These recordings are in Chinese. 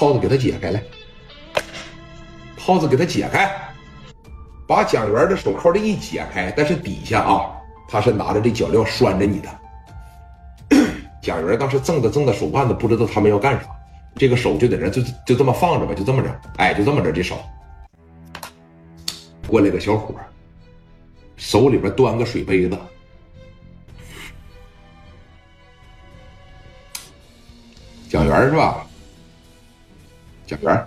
套子给他解开来，套子给他解开，把蒋元的手铐这一解开，但是底下啊，他是拿着这脚镣拴着你的。蒋元当时挣着挣着手腕子，不知道他们要干啥，这个手就在那就就这么放着吧，就这么着，哎，就这么着，这手。过来个小伙，手里边端个水杯子。蒋元是吧？蒋元，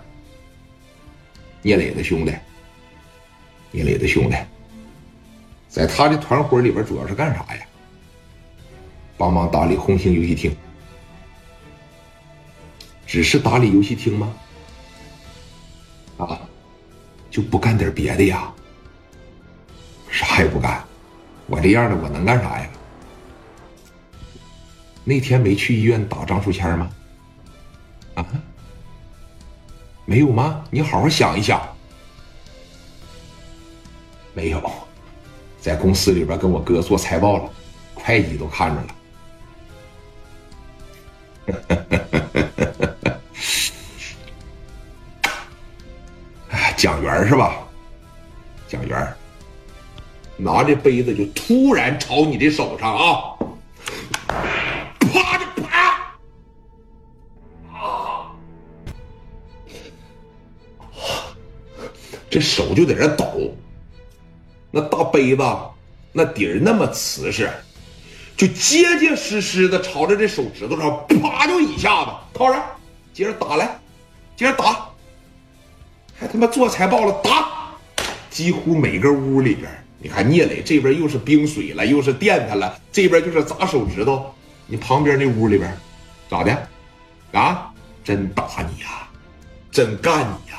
聂磊的兄弟，聂磊的兄弟，在他的团伙里边主要是干啥呀？帮忙打理红星游戏厅，只是打理游戏厅吗？啊，就不干点别的呀？啥也不干，我这样的我能干啥呀？那天没去医院打张树谦吗？啊，没有吗？你好好想一想。没有，在公司里边跟我哥做财报了，会计都看着了。蒋元是吧？蒋元拿着杯子就突然朝你的手上啊，这手就在这抖，那大杯子那底儿那么瓷实。就结结实实的朝着这手指头上啪就一下子套上，接着打来，接着打，还他妈做财报了打，几乎每个屋里边，你看聂磊这边又是冰水了，又是电他了，这边就是砸手指头，你旁边那屋里边咋的？啊，真打你呀，真干你呀，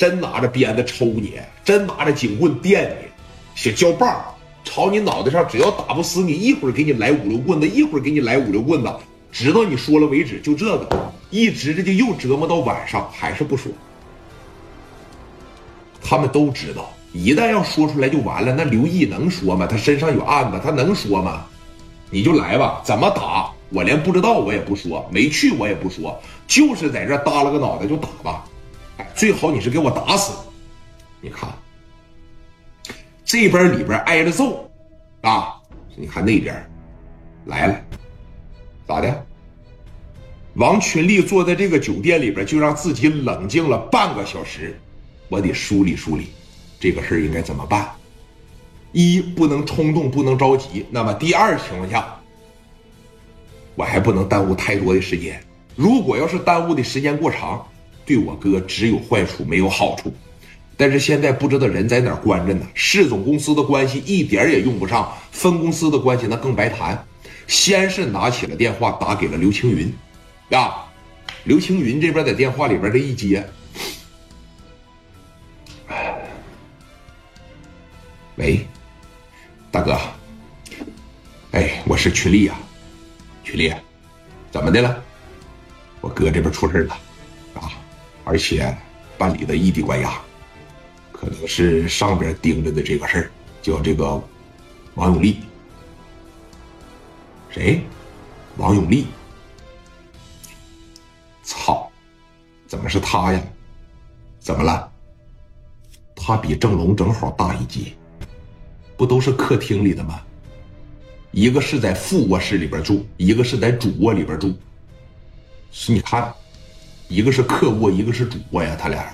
真拿着鞭子抽你，真拿着警棍电你，小胶棒。朝你脑袋上，只要打不死你，一会儿给你来五六棍子，一会儿给你来五六棍子，直到你说了为止。就这个，一直这就又折磨到晚上，还是不说。他们都知道，一旦要说出来就完了。那刘毅能说吗？他身上有案子，他能说吗？你就来吧，怎么打？我连不知道我也不说，没去我也不说，就是在这耷拉个脑袋就打吧。最好你是给我打死。你看。这边里边挨着揍，啊！你看那边来了，咋的？王群力坐在这个酒店里边，就让自己冷静了半个小时。我得梳理梳理，这个事应该怎么办？一不能冲动，不能着急。那么第二情况下，我还不能耽误太多的时间。如果要是耽误的时间过长，对我哥只有坏处，没有好处。但是现在不知道人在哪关着呢，市总公司的关系一点也用不上，分公司的关系那更白谈。先是拿起了电话打给了刘青云，啊，刘青云这边在电话里边这一接，喂，大哥，哎，我是群力呀，群力，怎么的了？我哥这边出事了，啊，而且办理的异地关押。可能是上边盯着的这个事儿，叫这个王永利。谁？王永利？操！怎么是他呀？怎么了？他比郑龙正好大一级，不都是客厅里的吗？一个是在副卧室里边住，一个是在主卧里边住。是你看，一个是客卧，一个是主卧呀，他俩。